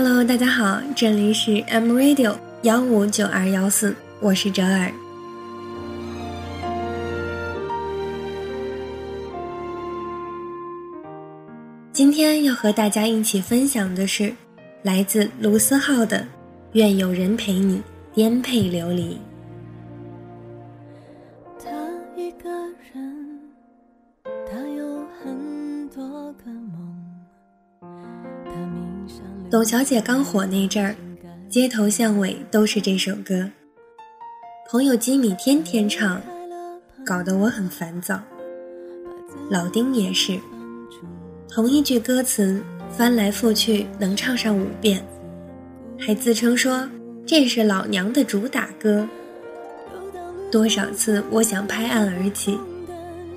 Hello，大家好，这里是 M Radio 幺五九二幺四，我是哲尔。今天要和大家一起分享的是来自卢思浩的《愿有人陪你颠沛流离》。董小姐刚火那阵儿，街头巷尾都是这首歌。朋友吉米天天唱，搞得我很烦躁。老丁也是，同一句歌词翻来覆去能唱上五遍，还自称说这是老娘的主打歌。多少次我想拍案而起，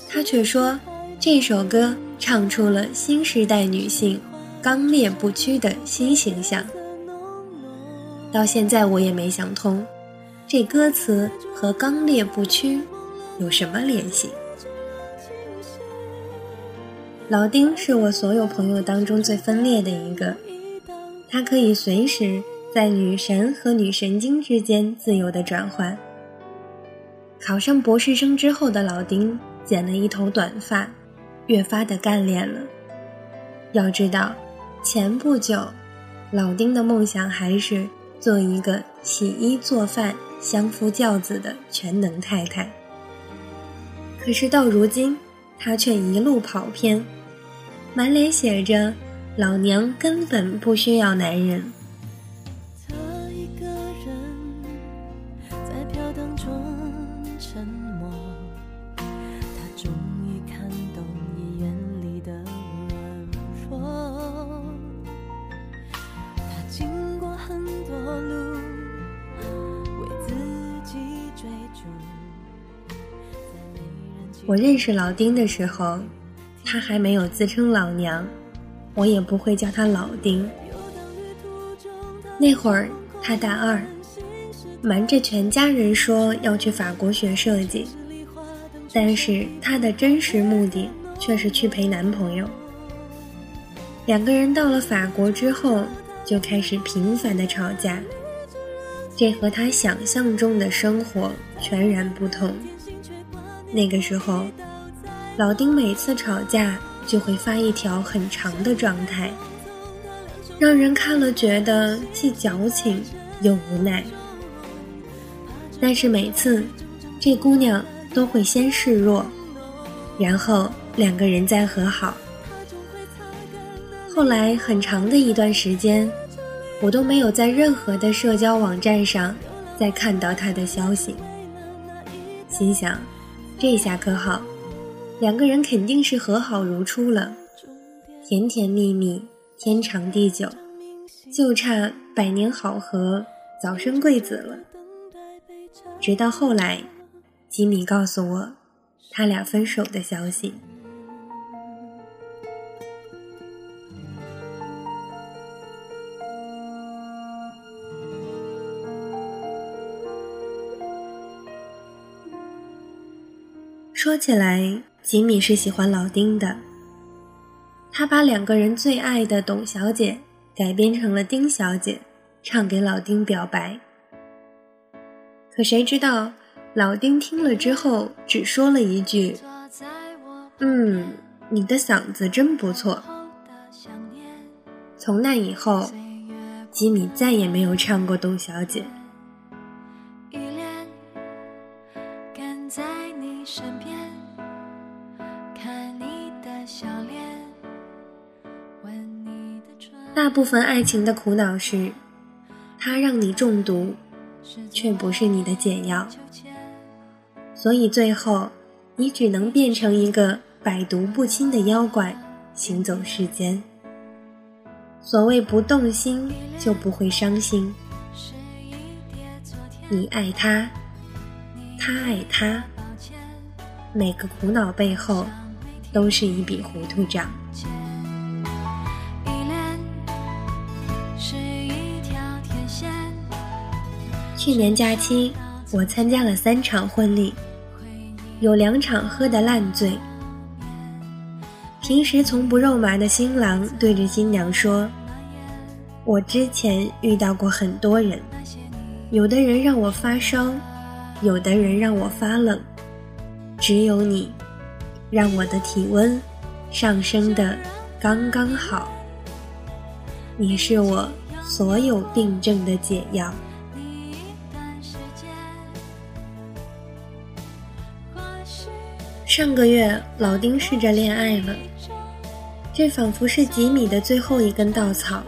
他却说这首歌唱出了新时代女性。刚烈不屈的新形象，到现在我也没想通，这歌词和刚烈不屈有什么联系？老丁是我所有朋友当中最分裂的一个，他可以随时在女神和女神经之间自由的转换。考上博士生之后的老丁剪了一头短发，越发的干练了。要知道。前不久，老丁的梦想还是做一个洗衣做饭、相夫教子的全能太太。可是到如今，他却一路跑偏，满脸写着“老娘根本不需要男人”。我认识老丁的时候，他还没有自称老娘，我也不会叫他老丁。那会儿他大二，瞒着全家人说要去法国学设计，但是他的真实目的却是去陪男朋友。两个人到了法国之后，就开始频繁的吵架，这和他想象中的生活全然不同。那个时候，老丁每次吵架就会发一条很长的状态，让人看了觉得既矫情又无奈。但是每次，这姑娘都会先示弱，然后两个人再和好。后来很长的一段时间，我都没有在任何的社交网站上再看到他的消息，心想。这下可好，两个人肯定是和好如初了，甜甜蜜蜜，天长地久，就差百年好合，早生贵子了。直到后来，吉米告诉我，他俩分手的消息。说起来，吉米是喜欢老丁的。他把两个人最爱的董小姐改编成了丁小姐，唱给老丁表白。可谁知道，老丁听了之后只说了一句：“嗯，你的嗓子真不错。”从那以后，吉米再也没有唱过董小姐。大部分爱情的苦恼是，它让你中毒，却不是你的解药。所以最后，你只能变成一个百毒不侵的妖怪，行走世间。所谓不动心，就不会伤心。你爱他，他爱他，每个苦恼背后，都是一笔糊涂账。去年假期，我参加了三场婚礼，有两场喝得烂醉。平时从不肉麻的新郎对着新娘说：“我之前遇到过很多人，有的人让我发烧，有的人让我发冷，只有你，让我的体温上升的刚刚好。你是我所有病症的解药。上个月，老丁试着恋爱了，这仿佛是吉米的最后一根稻草。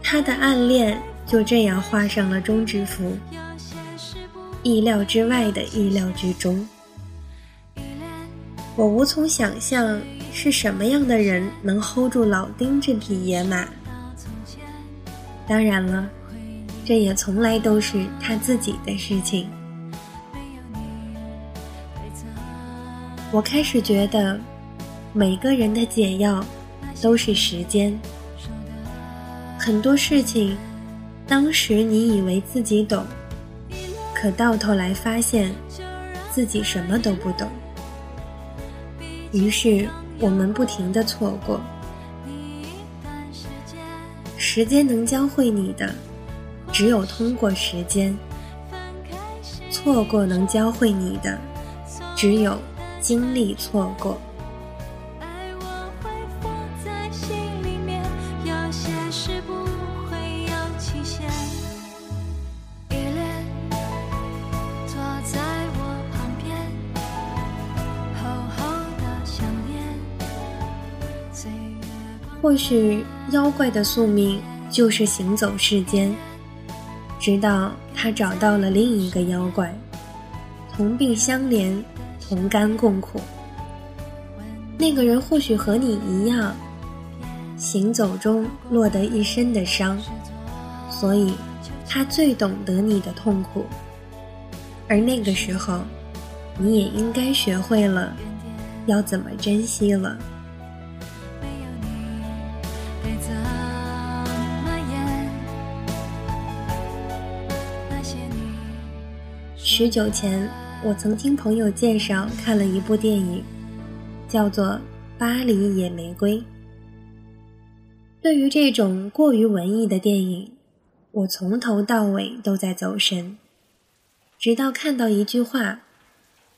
他的暗恋就这样画上了终止符，意料之外的意料之中。我无从想象是什么样的人能 hold 住老丁这匹野马。当然了，这也从来都是他自己的事情。我开始觉得，每个人的解药都是时间。很多事情，当时你以为自己懂，可到头来发现自己什么都不懂。于是我们不停的错过。时间能教会你的，只有通过时间；错过能教会你的，只有经历错过。或许妖怪的宿命就是行走世间，直到他找到了另一个妖怪，同病相怜，同甘共苦。那个人或许和你一样，行走中落得一身的伤，所以他最懂得你的痛苦。而那个时候，你也应该学会了要怎么珍惜了。许久前，我曾听朋友介绍看了一部电影，叫做《巴黎野玫瑰》。对于这种过于文艺的电影，我从头到尾都在走神，直到看到一句话，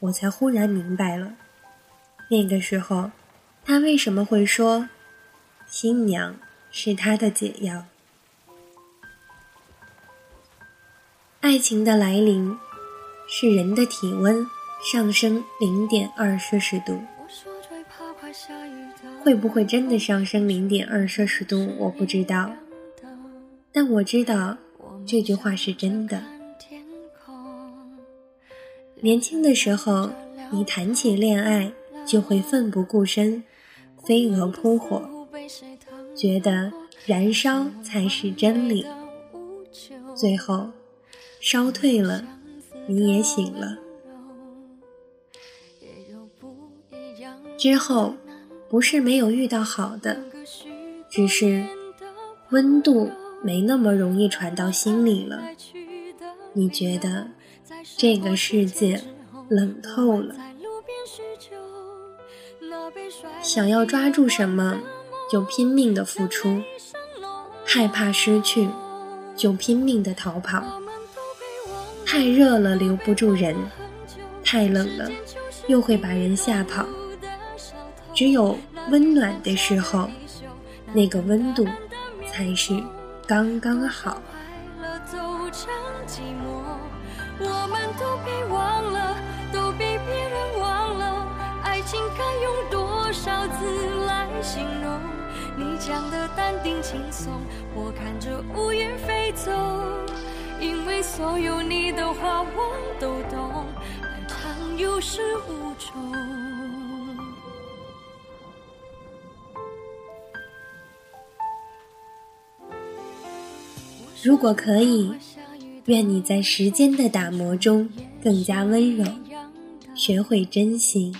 我才忽然明白了。那个时候，他为什么会说，新娘是他的解药？爱情的来临。是人的体温上升零点二摄氏度，会不会真的上升零点二摄氏度？我不知道，但我知道这句话是真的。年轻的时候，一谈起恋爱就会奋不顾身，飞蛾扑火，觉得燃烧才是真理，最后烧退了。你也醒了。之后，不是没有遇到好的，只是温度没那么容易传到心里了。你觉得这个世界冷透了，想要抓住什么就拼命的付出，害怕失去就拼命的逃跑。太热了留不住人，太冷了又会把人吓跑。只有温暖的时候，那个温度才是刚刚好。我们都别忘了，都比别人忘了，爱情该用多少字来形容？你讲的淡定轻松，我看着乌云飞走。因为所有你的话我都懂，漫长有始无终。如果可以，愿你在时间的打磨中更加温柔，学会珍惜。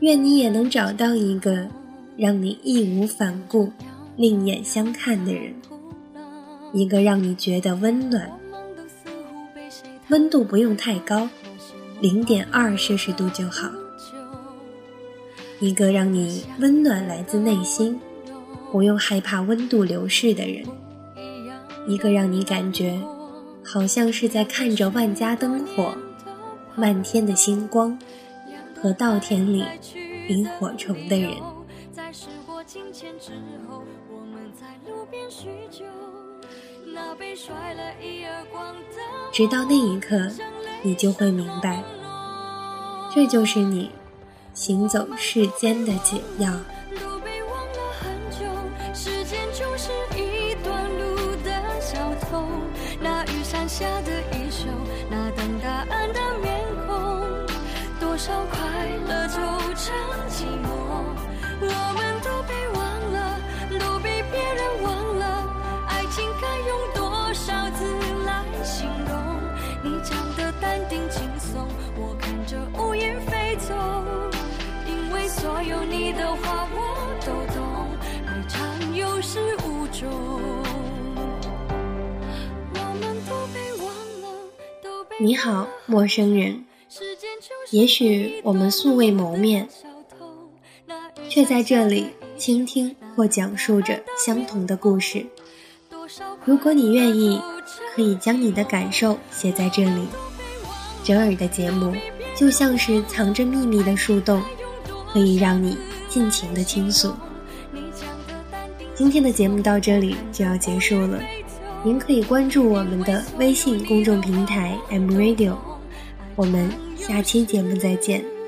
愿你也能找到一个让你义无反顾、另眼相看的人。一个让你觉得温暖，温度不用太高，零点二摄氏度就好。一个让你温暖来自内心，不用害怕温度流逝的人，一个让你感觉好像是在看着万家灯火、漫天的星光和稻田里萤火虫的人。直到那一刻，你就会明白，这就是你行走世间的解药。下的衣袖，那等答案的面孔，多少所有你的话我都懂，爱常有始无终。你好，陌生人。也许我们素未谋面，却在这里倾听或讲述着相同的故事。如果你愿意，可以将你的感受写在这里。折耳的节目就像是藏着秘密的树洞，可以让你尽情的倾诉。今天的节目到这里就要结束了。您可以关注我们的微信公众平台 M Radio，我们下期节目再见。